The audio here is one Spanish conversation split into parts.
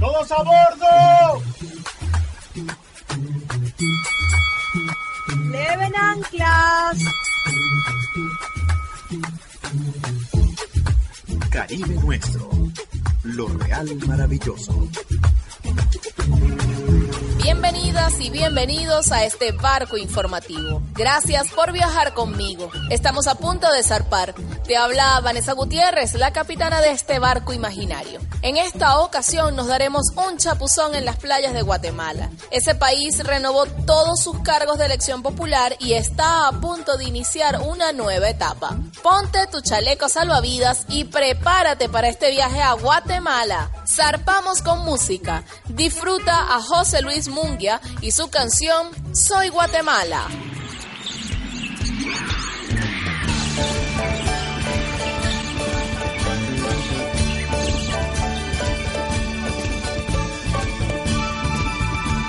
¡Todos a bordo! ¡Leven anclas! Caribe nuestro, lo real maravilloso. Bienvenidas y bienvenidos a este barco informativo. Gracias por viajar conmigo. Estamos a punto de zarpar. Te habla Vanessa Gutiérrez, la capitana de este barco imaginario. En esta ocasión nos daremos un chapuzón en las playas de Guatemala. Ese país renovó todos sus cargos de elección popular y está a punto de iniciar una nueva etapa. Ponte tu chaleco salvavidas y prepárate para este viaje a Guatemala. Zarpamos con música. Disfruta a José Luis Munguia y su canción Soy Guatemala.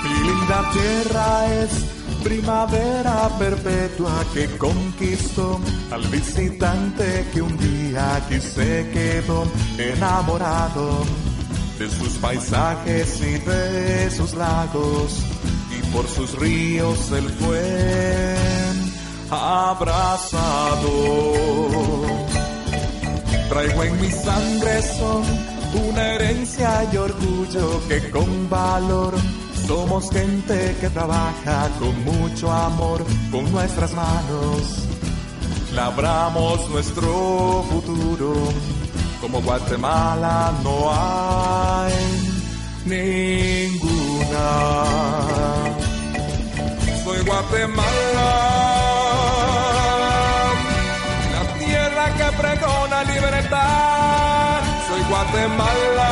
Mi linda tierra es primavera perpetua que conquistó al visitante que un día aquí se quedó enamorado de sus paisajes y de sus lagos y por sus ríos él fue abrazado. Traigo en mi sangre son una herencia y orgullo que con valor somos gente que trabaja con mucho amor con nuestras manos. Labramos nuestro futuro. Como Guatemala no hay ninguna. Soy Guatemala, la tierra que pregona libertad. Soy Guatemala,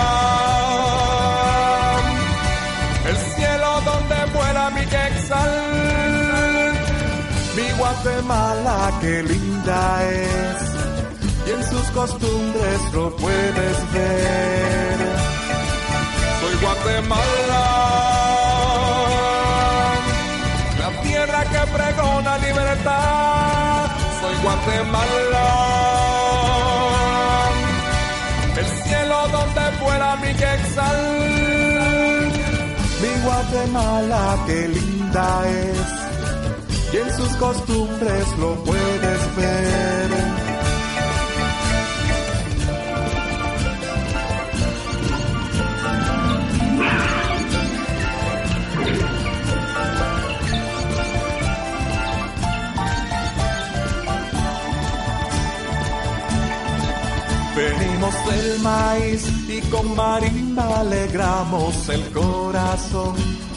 el cielo donde vuela mi quexal. Mi Guatemala, qué linda es sus costumbres lo puedes ver. Soy Guatemala, la tierra que pregona libertad. Soy Guatemala, el cielo donde vuela mi quexal. Mi Guatemala, qué linda es, y en sus costumbres lo puedes ver. Con marimba alegramos el corazón.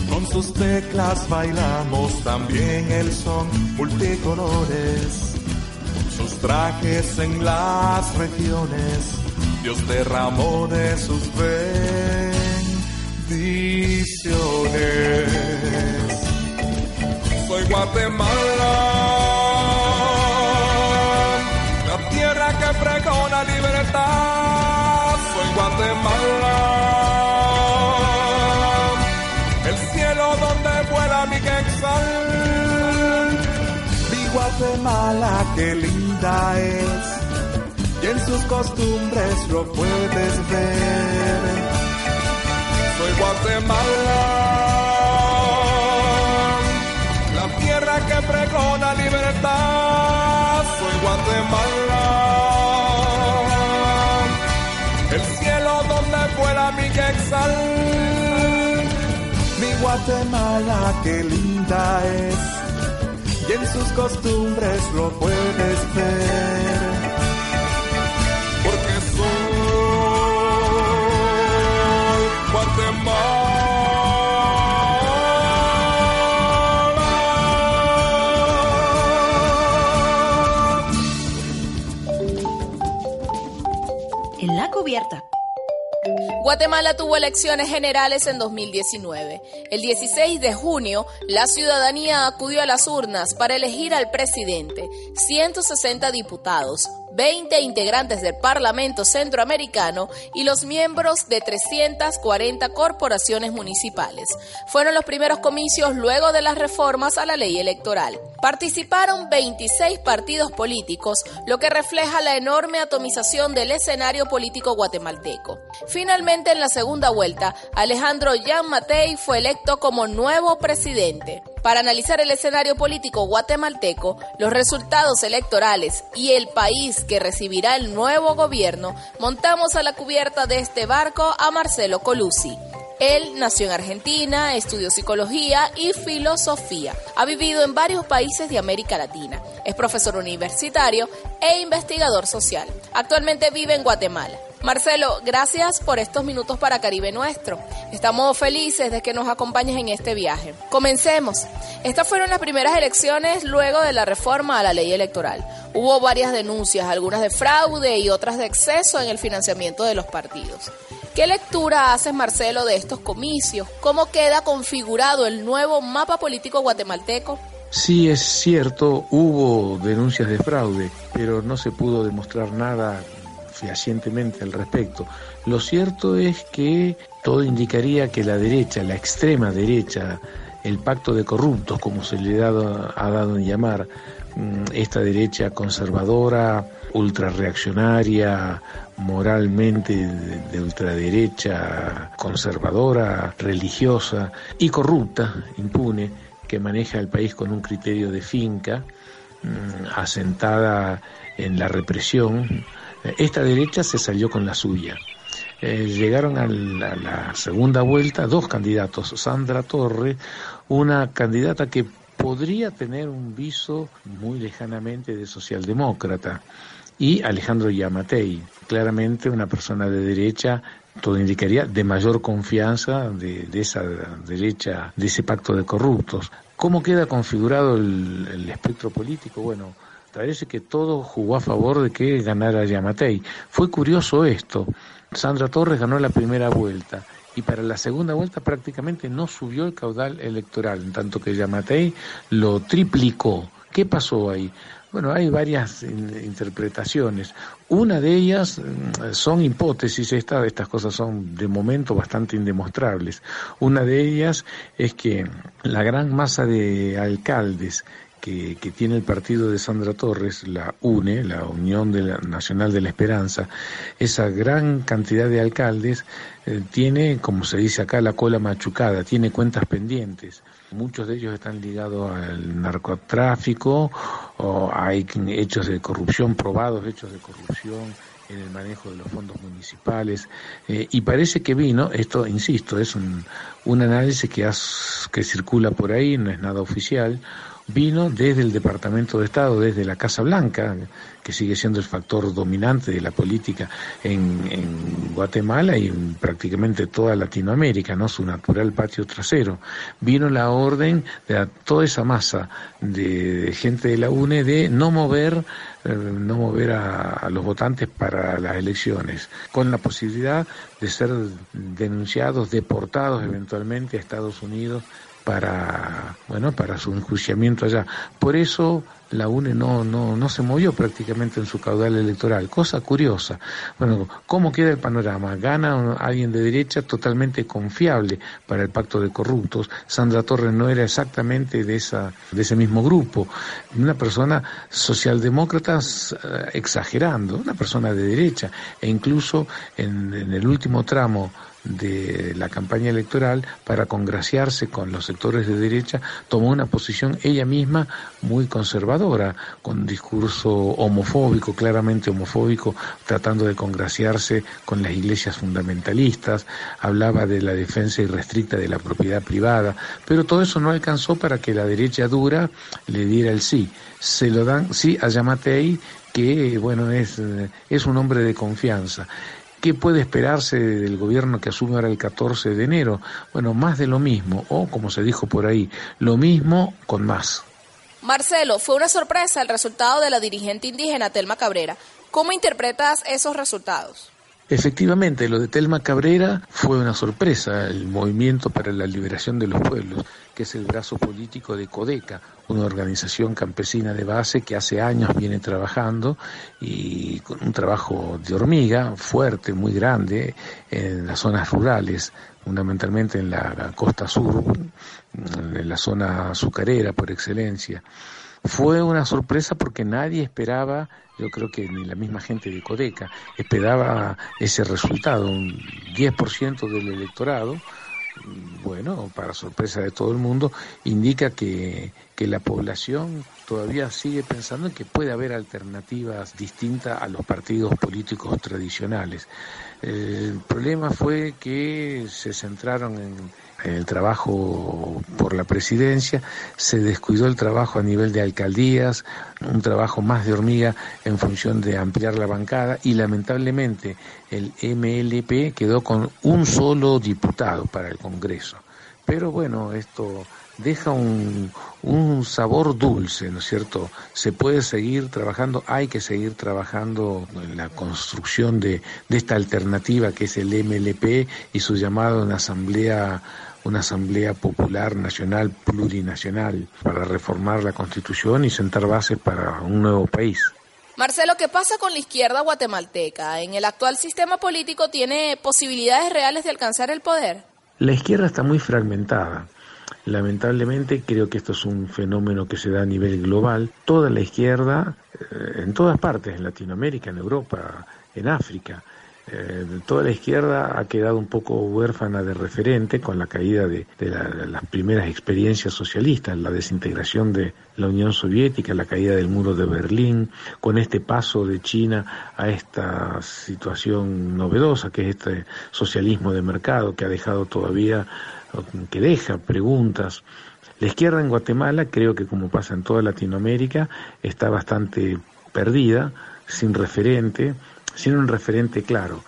Con sus teclas bailamos también el son multicolores. Sus trajes en las regiones, Dios derramó de sus bendiciones. Soy Guatemala tierra que pregona libertad. Guatemala, el cielo donde vuela mi quexal. Mi Guatemala, qué linda es, y en sus costumbres lo puedes ver. Soy Guatemala, Guatemala, qué linda es, y en sus costumbres lo puedes ver. Guatemala tuvo elecciones generales en 2019. El 16 de junio, la ciudadanía acudió a las urnas para elegir al presidente, 160 diputados, 20 integrantes del Parlamento Centroamericano y los miembros de 340 corporaciones municipales. Fueron los primeros comicios luego de las reformas a la ley electoral. Participaron 26 partidos políticos, lo que refleja la enorme atomización del escenario político guatemalteco. Finalmente, en la segunda vuelta, Alejandro Jan Matei fue electo como nuevo presidente. Para analizar el escenario político guatemalteco, los resultados electorales y el país que recibirá el nuevo gobierno, montamos a la cubierta de este barco a Marcelo Colusi. Él nació en Argentina, estudió psicología y filosofía. Ha vivido en varios países de América Latina. Es profesor universitario e investigador social. Actualmente vive en Guatemala. Marcelo, gracias por estos minutos para Caribe Nuestro. Estamos felices de que nos acompañes en este viaje. Comencemos. Estas fueron las primeras elecciones luego de la reforma a la ley electoral. Hubo varias denuncias, algunas de fraude y otras de exceso en el financiamiento de los partidos. ¿Qué lectura haces, Marcelo, de estos comicios? ¿Cómo queda configurado el nuevo mapa político guatemalteco? Sí, es cierto, hubo denuncias de fraude, pero no se pudo demostrar nada fehacientemente al respecto. Lo cierto es que todo indicaría que la derecha, la extrema derecha, el pacto de corruptos, como se le ha dado, en llamar, mm, esta derecha conservadora, ultrarreaccionaria, moralmente de, ultraderecha, conservadora, religiosa y corrupta, impune, que maneja el país con un criterio de finca, mm, asentada en la represión, esta derecha se salió con la suya. Eh, llegaron a la, segunda vuelta dos candidatos, Sandra Torre, una candidata que podría tener un viso muy lejanamente de socialdemócrata, y Alejandro Yamatei, claramente una persona de derecha todo indicaría, de mayor confianza de, esa derecha, de ese pacto de corruptos. ¿Cómo queda configurado el espectro político? Bueno, Parece que todo jugó a favor de que ganara Yamatei. Fue curioso esto. Sandra Torres ganó la primera vuelta y para la segunda vuelta prácticamente no subió el caudal electoral, en tanto que Yamatei lo triplicó. ¿Qué pasó ahí? Bueno, hay varias interpretaciones. Una de ellas mm, son hipótesis, estas cosas son de momento bastante indemostrables. Una de ellas es que la gran masa de alcaldes que, tiene el partido de Sandra Torres, la UNE, la Unión Nacional de la Esperanza, esa gran cantidad de alcaldes eh, tiene, como se dice acá, la cola machucada, tiene cuentas pendientes. Muchos de ellos están ligados al narcotráfico, o hay hechos de corrupción, probados hechos de corrupción en el manejo de los fondos municipales eh, y parece que vino, esto insisto, es un, un análisis que, que circula por ahí, no es nada oficial, vino desde el Departamento de Estado, desde la Casa Blanca, que sigue siendo el factor dominante de la política en, Guatemala y en prácticamente toda Latinoamérica, ¿no? Su natural patio trasero. Vino la orden de toda esa masa de, gente de la UNE de no mover eh, no mover a, los votantes para las elecciones, con la posibilidad de ser denunciados, deportados eventualmente a Estados Unidos para, bueno, para su enjuiciamiento allá. Por eso la UNE no, no, no se movió prácticamente en su caudal electoral. Cosa curiosa. Bueno, ¿cómo queda el panorama? Gana alguien de derecha totalmente confiable para el pacto de corruptos. Sandra Torres no era exactamente de, esa, de ese mismo grupo. Una persona socialdemócrata eh, exagerando, una persona de derecha. E incluso en, en el último tramo de la campaña electoral para congraciarse con los sectores de derecha, tomó una posición ella misma muy conservadora, con discurso homofóbico, claramente homofóbico, tratando de congraciarse con las iglesias fundamentalistas, hablaba de la defensa irrestricta de la propiedad privada, pero todo eso no alcanzó para que la derecha dura le diera el sí. Se lo dan sí a Yamatei, que bueno es, es un hombre de confianza. ¿Qué puede esperarse del gobierno que asume ahora el 14 de enero? Bueno, más de lo mismo, o como se dijo por ahí, lo mismo con más. Marcelo, fue una sorpresa el resultado de la dirigente indígena Telma Cabrera. ¿Cómo interpretas esos resultados? Efectivamente, lo de Telma Cabrera fue una sorpresa, el Movimiento para la Liberación de los Pueblos, que es el brazo político de Codeca, una organización campesina de base que hace años viene trabajando y con un trabajo de hormiga fuerte, muy grande, en las zonas rurales, fundamentalmente en la costa sur, en la zona azucarera por excelencia. Fue una sorpresa porque nadie esperaba, yo creo que ni la misma gente de Codeca, esperaba ese resultado, un 10% del electorado, bueno, para sorpresa de todo el mundo, indica que, que, la población todavía sigue pensando en que puede haber alternativas distintas a los partidos políticos tradicionales. El problema fue que se centraron en el trabajo por la presidencia, se descuidó el trabajo a nivel de alcaldías, un trabajo más de hormiga en función de ampliar la bancada y lamentablemente el MLP quedó con un solo diputado para el Congreso. Pero bueno, esto deja un, un, sabor dulce, ¿no es cierto? Se puede seguir trabajando, hay que seguir trabajando en la construcción de, de esta alternativa que es el MLP y su llamado en asamblea una Asamblea Popular Nacional Plurinacional para reformar la Constitución y sentar bases para un nuevo país. Marcelo, ¿qué pasa con la izquierda guatemalteca? ¿En el actual sistema político tiene posibilidades reales de alcanzar el poder? La izquierda está muy fragmentada. Lamentablemente creo que esto es un fenómeno que se da a nivel global. Toda la izquierda, eh, en todas partes, en Latinoamérica, en Europa, en África, eh, toda la izquierda ha quedado un poco huérfana de referente con la caída de, las primeras experiencias socialistas, la desintegración de la Unión Soviética, la caída del muro de Berlín, con este paso de China a esta situación novedosa que es este socialismo de mercado que ha dejado todavía, que deja preguntas. La izquierda en Guatemala, creo que como pasa en toda Latinoamérica, está bastante perdida, sin referente, sin un referente claro.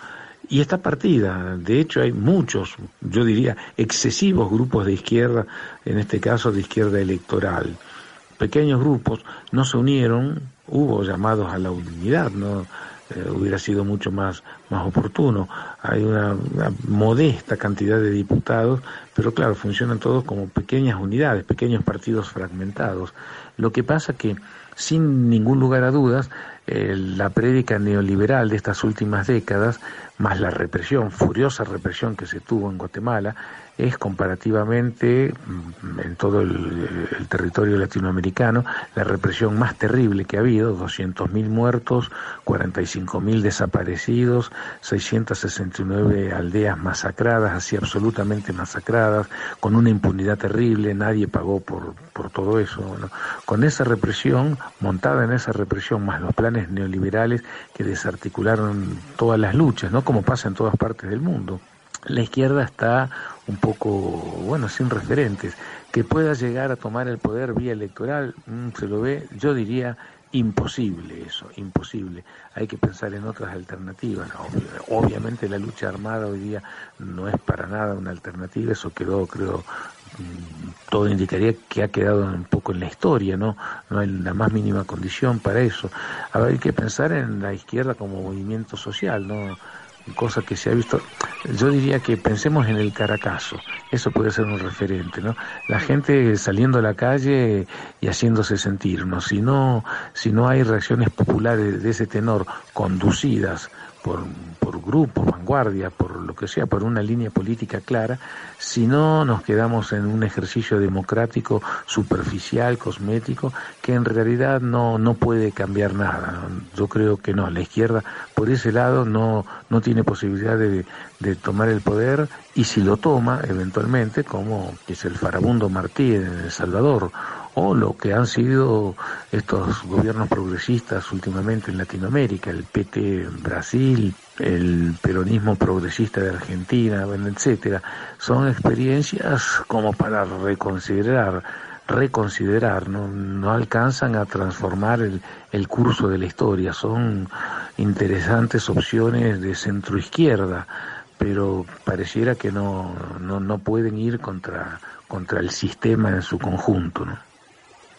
Y esta partida, de hecho hay muchos, yo diría, excesivos grupos de izquierda, en este caso de izquierda electoral. Pequeños grupos no se unieron, hubo llamados a la unidad, no eh, hubiera sido mucho más, más oportuno. Hay una, una, modesta cantidad de diputados, pero claro, funcionan todos como pequeñas unidades, pequeños partidos fragmentados. Lo que pasa que, sin ningún lugar a dudas, la prédica neoliberal de estas últimas décadas, más la represión, furiosa represión que se tuvo en Guatemala, es comparativamente mm, en todo el, territorio latinoamericano la represión más terrible que ha habido, 200.000 muertos, 45.000 desaparecidos, 669 aldeas masacradas, así absolutamente masacradas, con una impunidad terrible, nadie pagó por, por todo eso. Con esa represión, montada en esa represión, más los planes neoliberales que desarticularon todas las luchas, ¿no? como pasa en todas partes del mundo la izquierda está un poco, bueno, sin referentes. Que pueda llegar a tomar el poder vía electoral, mm, se lo ve, yo diría, imposible eso, imposible. Hay que pensar en otras alternativas. Obviamente la lucha armada hoy día no es para nada una alternativa, eso quedó, creo, mm, todo indicaría que ha quedado un poco en la historia, ¿no? No hay la más mínima condición para eso. Hay que pensar en la izquierda como movimiento social, ¿no? Cosa que se ha visto, yo diría que pensemos en el Caracazo, eso puede ser un referente, ¿no? La gente saliendo a la calle y haciéndose sentir, ¿no? Si no, si no hay reacciones populares de ese tenor conducidas por, por grupo, vanguardia, por lo que sea, por una línea política clara, si no nos quedamos en un ejercicio democrático superficial, cosmético, que en realidad no, no puede cambiar nada. Yo creo que no, la izquierda por ese lado no, no tiene posibilidad de, de tomar el poder y si lo toma eventualmente, como es el farabundo Martí en El Salvador, o lo que han sido estos gobiernos progresistas últimamente en Latinoamérica, el PT en Brasil, el peronismo progresista de Argentina, etcétera, son experiencias como para reconsiderar, reconsiderar, no, no alcanzan a transformar el, el curso de la historia, son interesantes opciones de centro izquierda, pero pareciera que no, no, no pueden ir contra, contra el sistema en su conjunto, ¿no?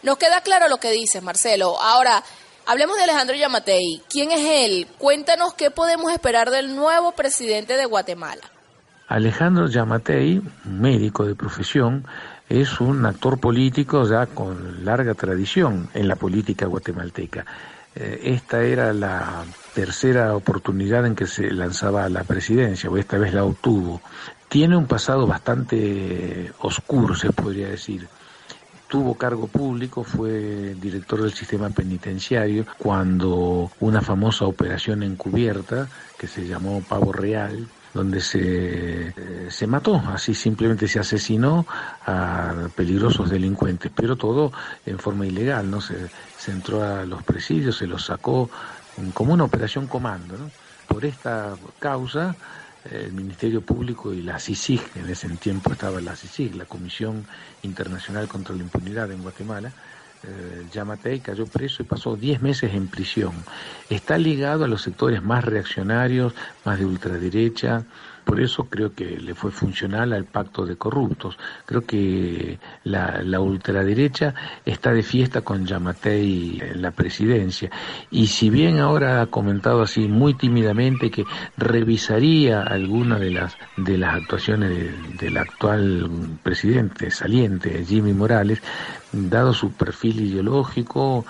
Nos queda claro lo que dices, Marcelo. Ahora, Hablemos de Alejandro Yamatei. ¿Quién es él? Cuéntanos qué podemos esperar del nuevo presidente de Guatemala. Alejandro Yamatei, médico de profesión, es un actor político ya con larga tradición en la política guatemalteca. Eh, esta era la tercera oportunidad en que se lanzaba a la presidencia, o esta vez la obtuvo. Tiene un pasado bastante oscuro, se podría decir. Tuvo cargo público, fue director del sistema penitenciario cuando una famosa operación encubierta que se llamó Pavo Real donde se, eh, se mató, así simplemente se asesinó a peligrosos delincuentes, pero todo en forma ilegal, ¿no? Se, se entró a los presidios, se los sacó como una operación comando, ¿no? Por esta causa, el Ministerio Público y la CICIG, en ese tiempo estaba la CICIG, la Comisión Internacional contra la Impunidad en Guatemala, eh, Yamatei cayó preso y pasó 10 meses en prisión. Está ligado a los sectores más reaccionarios, más de ultraderecha, por eso creo que le fue funcional al pacto de corruptos. Creo que la, ultraderecha está de fiesta con Yamatei en la presidencia. Y si bien ahora ha comentado así muy tímidamente que revisaría alguna de las, de las actuaciones del actual presidente saliente, Jimmy Morales, dado su perfil ideológico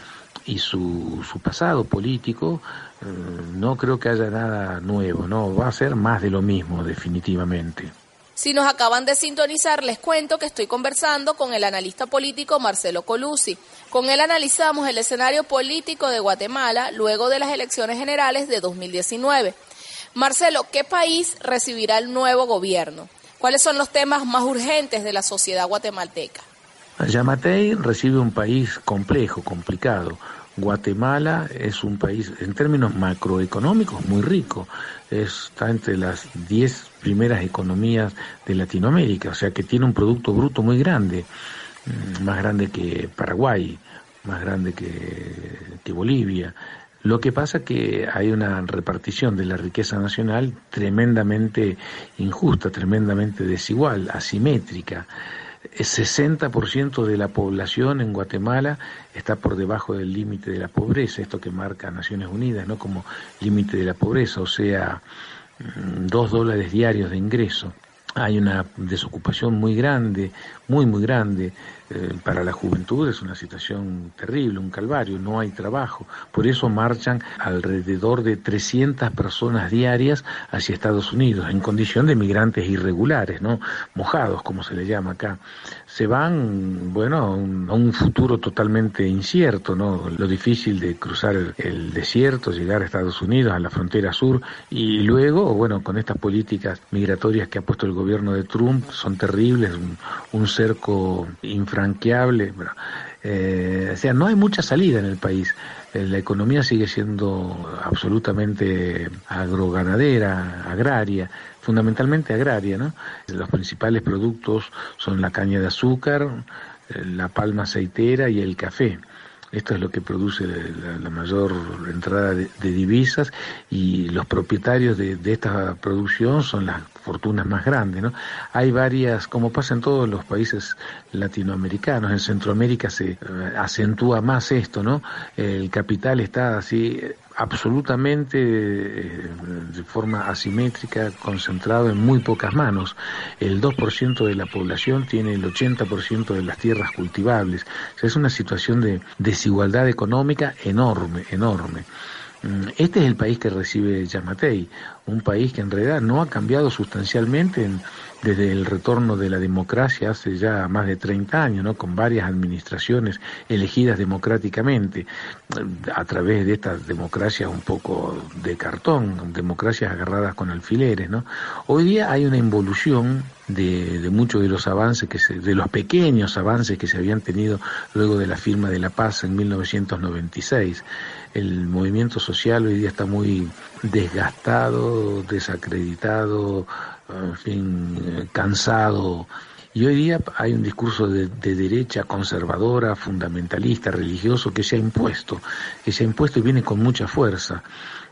y su, su pasado político, no creo que haya nada nuevo, no, va a ser más de lo mismo definitivamente. Si nos acaban de sintonizar, les cuento que estoy conversando con el analista político Marcelo Colusi. Con él analizamos el escenario político de Guatemala luego de las elecciones generales de 2019. Marcelo, ¿qué país recibirá el nuevo gobierno? ¿Cuáles son los temas más urgentes de la sociedad guatemalteca? Yamatei recibe un país complejo, complicado, Guatemala es un país, en términos macroeconómicos, muy rico. Está entre las 10 primeras economías de Latinoamérica, o sea que tiene un Producto Bruto muy grande, mm, más grande que Paraguay, más grande que, que Bolivia. Lo que pasa que hay una repartición de la riqueza nacional tremendamente injusta, tremendamente desigual, asimétrica. El 60% de la población en Guatemala está por debajo del límite de la pobreza, esto que marca Naciones Unidas, ¿no? Como límite de la pobreza, o sea, mm, dos dólares diarios de ingreso. Hay una desocupación muy grande, muy, muy grande. Eh, para la juventud es una situación terrible, un calvario, no hay trabajo. Por eso marchan alrededor de 300 personas diarias hacia Estados Unidos, en condición de migrantes irregulares, ¿no? Mojados, como se le llama acá. Se van, bueno, a un, futuro totalmente incierto, ¿no? Lo difícil de cruzar el, desierto, llegar a Estados Unidos, a la frontera sur, y luego, bueno, con estas políticas migratorias que ha puesto el gobierno de Trump, son terribles, un, un cerco infra franqueable. Eh, o sea, no hay mucha salida en el país. Eh, la economía sigue siendo absolutamente agroganadera, agraria, fundamentalmente agraria, ¿no? Los principales productos son la caña de azúcar, eh, la palma aceitera y el café. Esto es lo que produce la, mayor entrada de, divisas y los propietarios de, esta producción son las fortunas más grandes. ¿no? Hay varias, como pasa en todos los países latinoamericanos, en Centroamérica se eh, acentúa más esto, ¿no? El capital está así absolutamente eh, de forma asimétrica, concentrado en muy pocas manos. El 2% de la población tiene el 80% de las tierras cultivables. es una situación de desigualdad económica enorme, enorme. Mm, este es el país que recibe Yamatei, un país que en realidad no ha cambiado sustancialmente desde el retorno de la democracia hace ya más de 30 años, ¿no? con varias administraciones elegidas democráticamente a través de estas democracias un poco de cartón, democracias agarradas con alfileres. ¿no? Hoy día hay una involución de, de muchos de los avances, que se, de los pequeños avances que se habían tenido luego de la firma de la paz en 1996 el movimiento social hoy día está muy desgastado, desacreditado, en fin, cansado. Y hoy día hay un discurso de, derecha conservadora, fundamentalista, religioso, que se ha impuesto, que se ha impuesto y viene con mucha fuerza.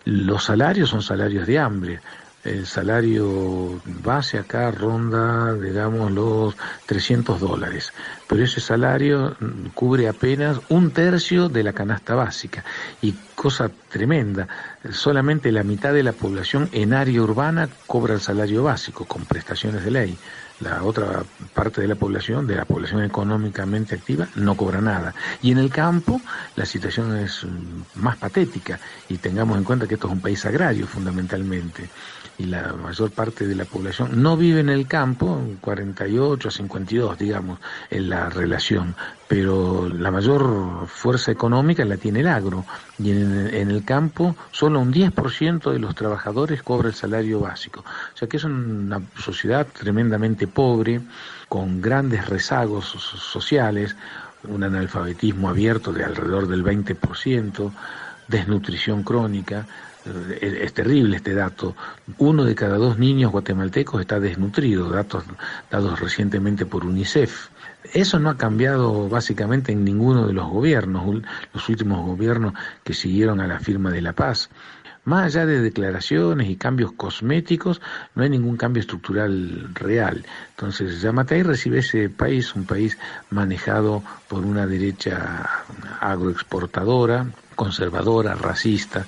Los salarios son salarios de hambre. El salario base acá ronda, digamos, los 300 dólares, pero ese salario cubre apenas un tercio de la canasta básica. Y cosa tremenda, solamente la mitad de la población en área urbana cobra el salario básico con prestaciones de ley. La otra parte de la población, de la población económicamente activa, no cobra nada. Y en el campo la situación es más patética. Y tengamos en cuenta que esto es un país agrario fundamentalmente y la mayor parte de la población no vive en el campo, 48 a 52 digamos, en la relación, pero la mayor fuerza económica la tiene el agro y en, en el campo solo un 10% de los trabajadores cobra el salario básico. O sea que es una sociedad tremendamente pobre, con grandes rezagos sociales, un analfabetismo abierto de alrededor del 20%, desnutrición crónica, es, terrible este dato. Uno de cada dos niños guatemaltecos está desnutrido, datos dados recientemente por UNICEF. Eso no ha cambiado básicamente en ninguno de los gobiernos, los últimos gobiernos que siguieron a la firma de la paz. Más allá de declaraciones y cambios cosméticos, no hay ningún cambio estructural real. Entonces, Yamatei recibe ese país, un país manejado por una derecha agroexportadora, conservadora, racista,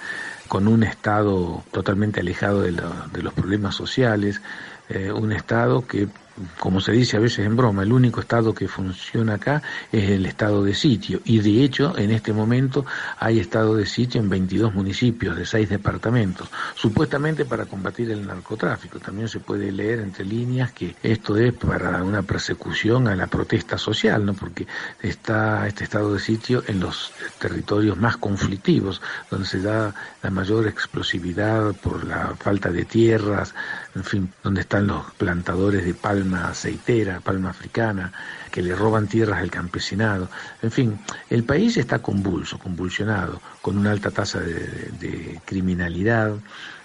con un Estado totalmente alejado de, los problemas sociales, eh, un Estado que como se dice a veces en broma, el único estado que funciona acá es el estado de sitio. Y de hecho, en este momento hay estado de sitio en 22 municipios de 6 departamentos, supuestamente para combatir el narcotráfico. También se puede leer entre líneas que esto es para una persecución a la protesta social, ¿no? porque está este estado de sitio en los territorios más conflictivos, donde se da la mayor explosividad por la falta de tierras, en fin, donde están los plantadores de palma aceitera, palma africana, que le roban tierras al campesinado. En fin, el país está convulso, convulsionado, con una alta tasa de, criminalidad,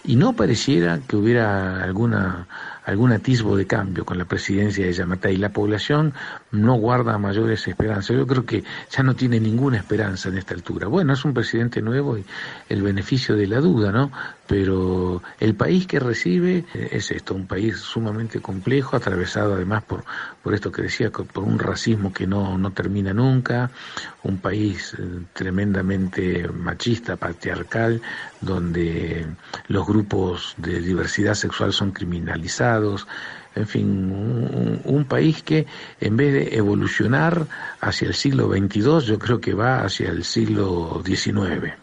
y no pareciera que hubiera alguna algún atisbo de cambio con la presidencia de Yamata y la población no guarda mayores esperanzas. Yo creo que ya no tiene ninguna esperanza en esta altura. Bueno, es un presidente nuevo y el beneficio de la duda, ¿no? pero el país que recibe eh, es esto, un país sumamente complejo, atravesado además por, por esto que decía, por un racismo que no, no termina nunca, un país eh, tremendamente machista, patriarcal, donde los grupos de diversidad sexual son criminalizados, en fin, un, un, país que en vez de evolucionar hacia el siglo XXII, yo creo que va hacia el siglo XIX.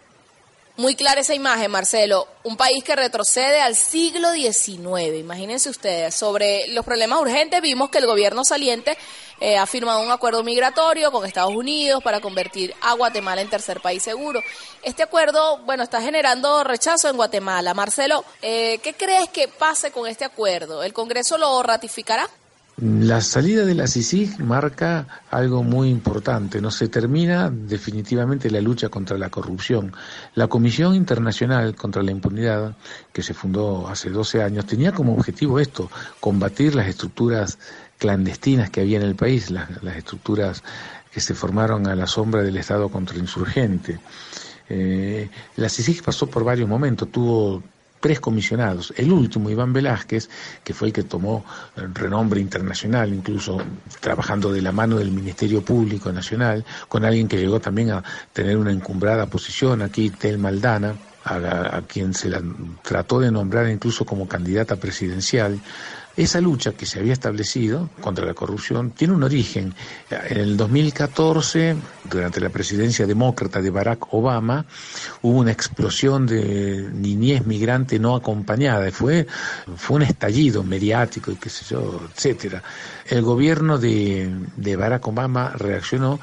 Muy clara esa imagen, Marcelo. Un país que retrocede al siglo XIX. Imagínense ustedes. Sobre los problemas urgentes, vimos que el gobierno saliente eh, ha firmado un acuerdo migratorio con Estados Unidos para convertir a Guatemala en tercer país seguro. Este acuerdo, bueno, está generando rechazo en Guatemala. Marcelo, eh, ¿qué crees que pase con este acuerdo? ¿El Congreso lo ratificará? La salida de la CICIG marca algo muy importante. No se termina definitivamente la lucha contra la corrupción. La Comisión Internacional contra la Impunidad, que se fundó hace 12 años, tenía como objetivo esto, combatir las estructuras clandestinas que había en el país, las, estructuras que se formaron a la sombra del Estado contrainsurgente. Eh, la CICIG pasó por varios momentos, tuvo tres comisionados. El último, Iván Velázquez, que fue el que tomó renombre internacional, incluso trabajando de la mano del Ministerio Público Nacional, con alguien que llegó también a tener una encumbrada posición aquí, Tel Maldana, a, a quien se la trató de nombrar incluso como candidata presidencial. Esa lucha que se había establecido contra la corrupción tiene un origen. En el 2014, durante la presidencia demócrata de Barack Obama, hubo una explosión de niñez migrante no acompañada. Fue, fue un estallido mediático y qué sé yo, etcétera. El gobierno de, de Barack Obama reaccionó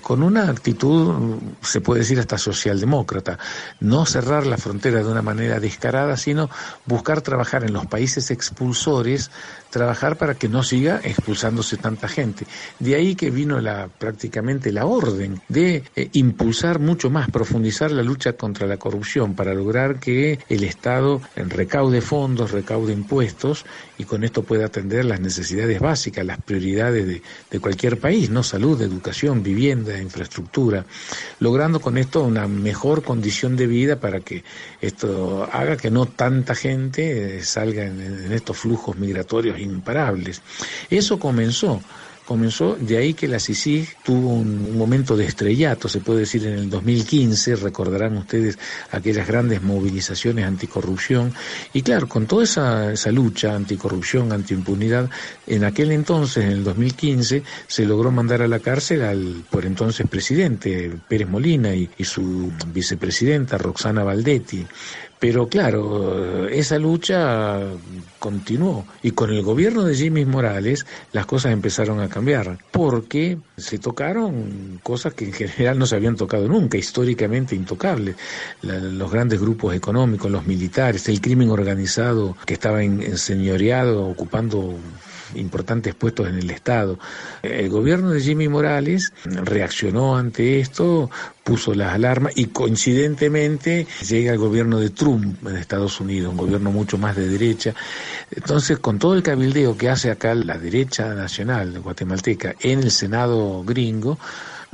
con una actitud, se puede decir hasta socialdemócrata, no cerrar la frontera de una manera descarada, sino buscar trabajar en los países expulsores trabajar para que no siga expulsándose tanta gente. De ahí que vino la, prácticamente la orden de eh, impulsar mucho más, profundizar la lucha contra la corrupción para lograr que el Estado recaude fondos, recaude impuestos y con esto pueda atender las necesidades básicas, las prioridades de, cualquier país, ¿no? Salud, educación, vivienda, infraestructura, logrando con esto una mejor condición de vida para que esto haga que no tanta gente eh, salga en, estos flujos migratorios imparables. Eso comenzó comenzó de ahí que la CICIG tuvo un, momento de estrellato, se puede decir, en el 2015, recordarán ustedes aquellas grandes movilizaciones anticorrupción, y claro, con toda esa, lucha anticorrupción, antiimpunidad, en aquel entonces, en el 2015, se logró mandar a la cárcel al por entonces presidente Pérez Molina y, y su vicepresidenta Roxana Valdetti. Pero claro, esa lucha continuó y con el gobierno de Jimmy Morales las cosas empezaron a cambiar porque se tocaron cosas que en general no se habían tocado nunca, históricamente intocables. los grandes grupos económicos, los militares, el crimen organizado que estaba enseñoreado, ocupando importantes puestos en el Estado. El gobierno de Jimmy Morales reaccionó ante esto, puso las alarmas y coincidentemente llega el gobierno de Trump en Estados Unidos, un gobierno mucho más de derecha. Entonces, con todo el cabildeo que hace acá la derecha nacional guatemalteca en el Senado gringo,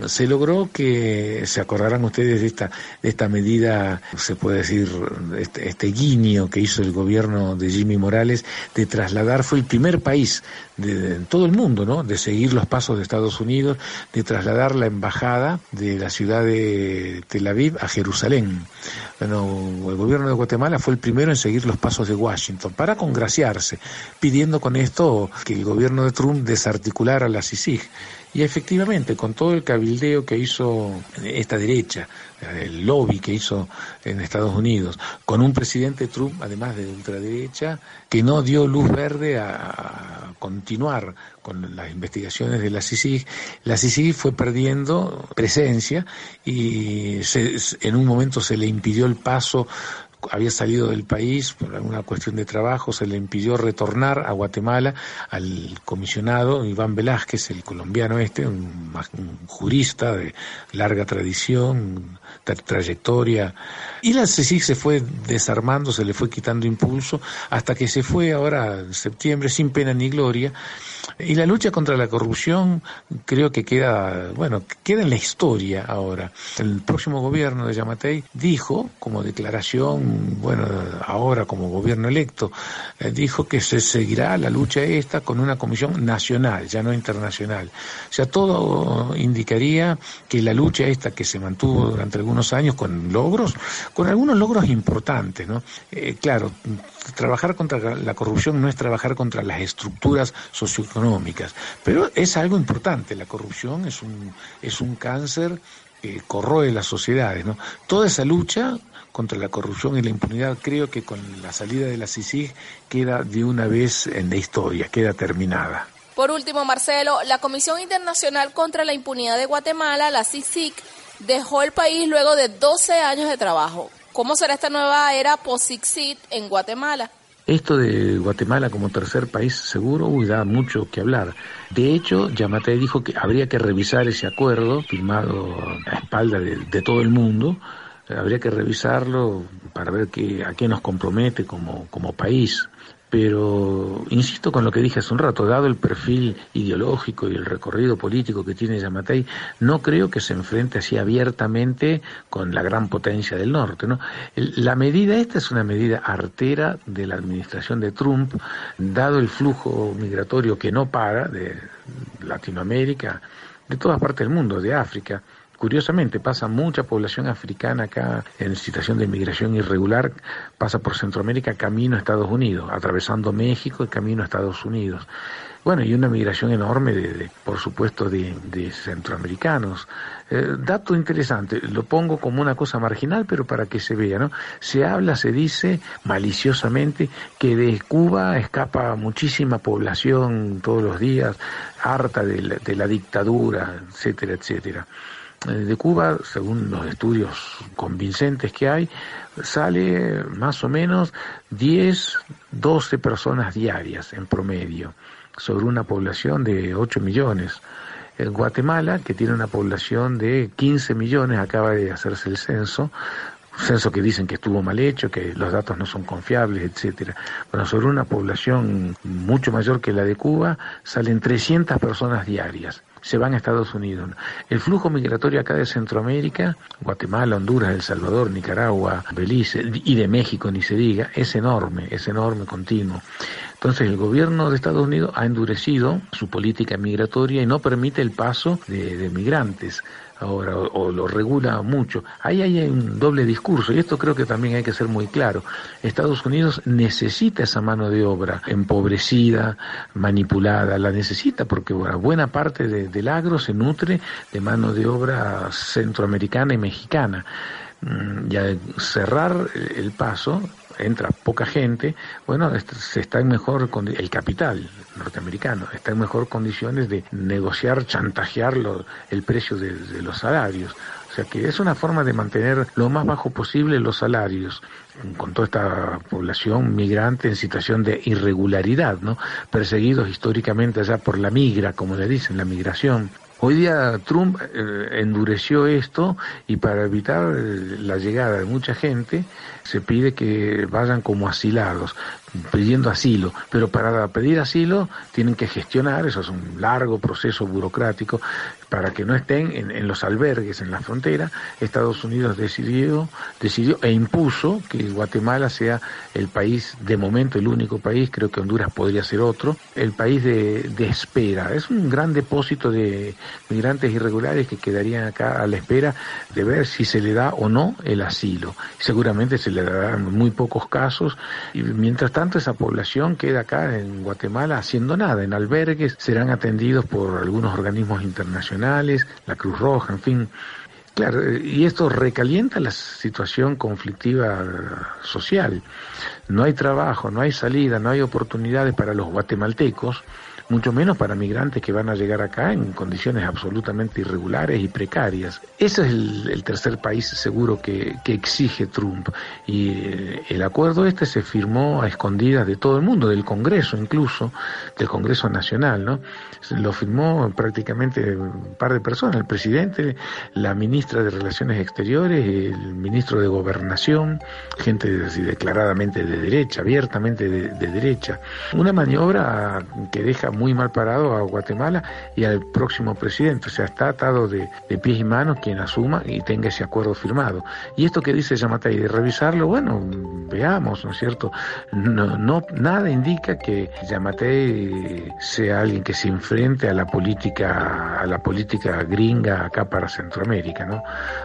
se logró que se acordarán ustedes de esta de esta medida se puede decir este, este, guiño que hizo el gobierno de Jimmy Morales de trasladar fue el primer país de, todo el mundo no de seguir los pasos de Estados Unidos de trasladar la embajada de la ciudad de Tel Aviv a Jerusalén. Bueno el gobierno de Guatemala fue el primero en seguir los pasos de Washington para congraciarse pidiendo con esto que el gobierno de Trump desarticulara la CICIG y efectivamente, con todo el cabildeo que hizo esta derecha, el lobby que hizo en Estados Unidos, con un presidente Trump, además de ultraderecha, que no dio luz verde a, continuar con las investigaciones de la CICIG, la CICIG fue perdiendo presencia y en un momento se le impidió el paso había salido del país por alguna cuestión de trabajo, se le impidió retornar a Guatemala al comisionado Iván Velázquez, el colombiano este, un, jurista de larga tradición, trayectoria. Y la CECIC se fue desarmando, se le fue quitando impulso, hasta que se fue ahora en septiembre sin pena ni gloria. Y la lucha contra la corrupción creo que queda, bueno, queda en la historia ahora. El próximo gobierno de Yamatei dijo, como declaración, bueno, ahora como gobierno electo, eh, dijo que se seguirá la lucha esta con una comisión nacional, ya no internacional. O sea, todo indicaría que la lucha esta que se mantuvo durante algunos años con logros, con algunos logros importantes, ¿no? Eh, claro, trabajar contra la corrupción no es trabajar contra las estructuras socioeconómicas, pero es algo importante. La corrupción es un, es un cáncer que corroe las sociedades. ¿no? Toda esa lucha contra la corrupción y la impunidad creo que con la salida de la CICIG queda de una vez en la historia, queda terminada. Por último, Marcelo, la Comisión Internacional contra la Impunidad de Guatemala, la CICIG, dejó el país luego de 12 años de trabajo. ¿Cómo será esta nueva era post-Exit en Guatemala? Esto de Guatemala como tercer país seguro, uy, da mucho que hablar. De hecho, Yamate dijo que habría que revisar ese acuerdo firmado a espalda de, todo el mundo. Habría que revisarlo para ver qué, a qué nos compromete como, como país pero insisto con lo que dije hace un rato, dado el perfil ideológico y el recorrido político que tiene Yamatei, no creo que se enfrente así abiertamente con la gran potencia del norte. ¿no? La medida esta es una medida artera de la administración de Trump, dado el flujo migratorio que no para de Latinoamérica, de todas partes del mundo, de África Curiosamente, pasa mucha población africana acá en situación de inmigración irregular, pasa por Centroamérica camino a Estados Unidos, atravesando México y camino a Estados Unidos. Bueno, y una migración enorme, de, por supuesto, de, centroamericanos. Eh, dato interesante, lo pongo como una cosa marginal, pero para que se vea, ¿no? Se habla, se dice maliciosamente que de Cuba escapa muchísima población todos los días, harta de la, de la dictadura, etcétera, etcétera. Eh, de Cuba, según los estudios convincentes que hay, sale más o menos 10, 12 personas diarias en promedio sobre una población de 8 millones. En Guatemala, que tiene una población de 15 millones, acaba de hacerse el censo, censo que dicen que estuvo mal hecho, que los datos no son confiables, etcétera. Bueno, sobre una población mucho mayor que la de Cuba, salen 300 personas diarias se van a Estados Unidos. El flujo migratorio acá de Centroamérica, Guatemala, Honduras, El Salvador, Nicaragua, Belice y de México, ni se diga, es enorme, es enorme, continuo. Entonces el gobierno de Estados Unidos ha endurecido su política migratoria y no permite el paso de, de migrantes ahora o, lo regula mucho. Ahí hay un doble discurso y esto creo que también hay que ser muy claro. Estados Unidos necesita esa mano de obra empobrecida, manipulada, la necesita porque buena parte del agro se nutre de mano de obra centroamericana y mexicana. Mm, ya cerrar el paso entra poca gente, bueno, se está en mejor el capital norteamericano está en mejor condiciones de negociar, chantajear el precio de, de los salarios. O sea que es una forma de mantener lo más bajo posible los salarios con toda esta población migrante en situación de irregularidad, ¿no? Perseguidos históricamente allá por la migra, como le dicen, la migración. Hoy día Trump eh, endureció esto y para evitar eh, la llegada de mucha gente se pide que vayan como asilados, pidiendo asilo, pero para pedir asilo tienen que gestionar, eso es un largo proceso burocrático, para que no estén en, los albergues en la frontera, Estados Unidos decidió, decidió e impuso que Guatemala sea el país, de momento el único país, creo que Honduras podría ser otro, el país de, de espera. Es un gran depósito de migrantes irregulares que quedarían acá a la espera de ver si se le da o no el asilo. Seguramente se le dará en muy pocos casos y mientras tanto esa población queda acá en Guatemala haciendo nada, en albergues, serán atendidos por algunos organismos internacionales, la Cruz Roja, en fin. Claro, y esto recalienta la situación conflictiva social. No hay trabajo, no hay salida, no hay oportunidades para los guatemaltecos mucho menos para migrantes que van a llegar acá en condiciones absolutamente irregulares y precarias. Ese es el, tercer país seguro que, exige Trump. Y eh, el acuerdo este se firmó a escondidas de todo el mundo, del Congreso incluso, del Congreso Nacional, ¿no? Lo firmó prácticamente un par de personas, el presidente, la ministra de Relaciones Exteriores, el ministro de Gobernación, gente declaradamente de derecha, abiertamente de, de derecha. Una maniobra que deja mal parado a Guatemala y al próximo presidente. O sea, está atado de, pies y manos quien asuma y tenga ese acuerdo firmado. Y esto que dice Yamatei, de revisarlo, bueno, veamos, ¿no es cierto? No, no, nada indica que Yamatei sea alguien que se enfrente a la política, a la política gringa acá para Centroamérica, ¿no?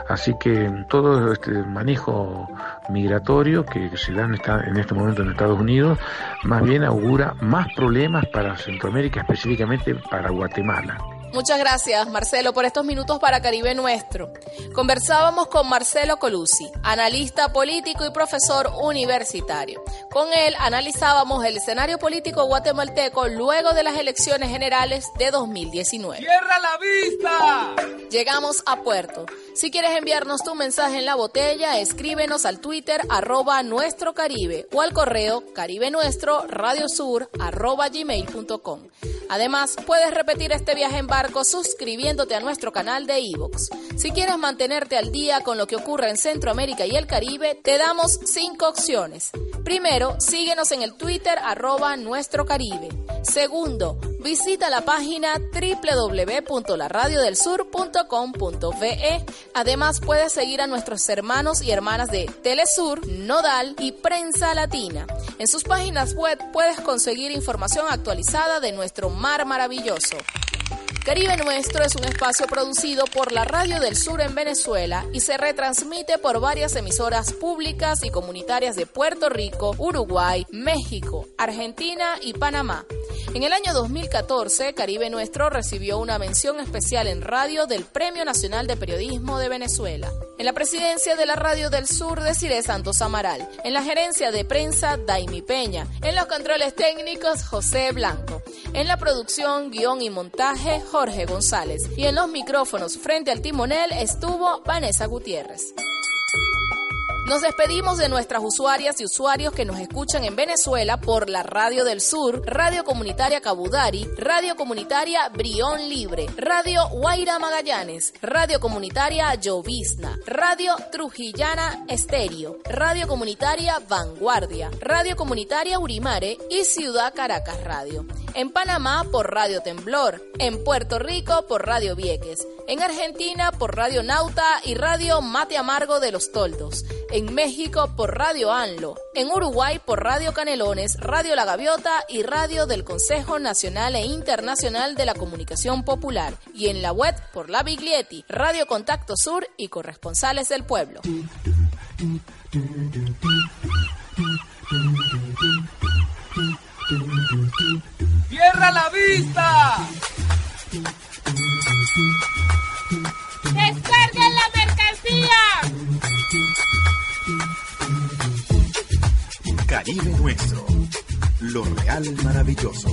Así que todo este manejo migratorio que se da en este momento en Estados Unidos, más bien augura más problemas para Centroamérica específicamente para Guatemala. Muchas gracias, Marcelo, por estos minutos para Caribe Nuestro. Conversábamos con Marcelo Colucci, analista político y profesor universitario. Con él analizábamos el escenario político guatemalteco luego de las elecciones generales de 2019. ¡Cierra la vista! Llegamos a puerto. Si quieres enviarnos tu mensaje en la botella, escríbenos al Twitter arroba nuestro Caribe o al correo caribe nuestro radiosur arroba gmail.com. Además, puedes repetir este viaje en barco suscribiéndote a nuestro canal de iVoox. Si quieres mantenerte al día con lo que ocurre en Centroamérica y el Caribe, te damos cinco opciones. Primero, síguenos en el Twitter arroba nuestro Caribe. Segundo, visita la página www.laradiodelsur.com.ve. Además, puedes seguir a nuestros hermanos y hermanas de Telesur, Nodal y Prensa Latina. En sus páginas web puedes conseguir información actualizada de nuestro mar maravilloso. Caribe Nuestro es un espacio producido por la Radio del Sur en Venezuela y se retransmite por varias emisoras públicas y comunitarias de Puerto Rico, Uruguay, México, Argentina y Panamá. En el año 2014, Caribe Nuestro recibió una mención especial en radio del Premio Nacional de Periodismo de Venezuela. En la presidencia de la Radio del Sur, Desiree Santos Amaral. En la gerencia de prensa, Daimi Peña. En los controles técnicos, José Blanco. En la producción, guion y montaje, Jorge González. Y en los micrófonos frente al timonel estuvo Vanessa Gutiérrez. Nos despedimos de nuestras usuarias y usuarios que nos escuchan en Venezuela por la Radio del Sur, Radio Comunitaria Cabudari, Radio Comunitaria Brión Libre, Radio Guaira Magallanes, Radio Comunitaria Llovizna, Radio Trujillana Estéreo, Radio Comunitaria Vanguardia, Radio Comunitaria Urimare y Ciudad Caracas Radio. En Panamá por Radio Temblor, en Puerto Rico por Radio Vieques, en Argentina por Radio Nauta y Radio Mate Amargo de los Toldos en México por Radio Anlo, en Uruguay por Radio Canelones, Radio La Gaviota y Radio del Consejo Nacional e Internacional de la Comunicación Popular, y en la web por La Biglietti, Radio Contacto Sur y Corresponsales del Pueblo. ¡Cierra la vista! Caribe nuestro, lo real maravilloso.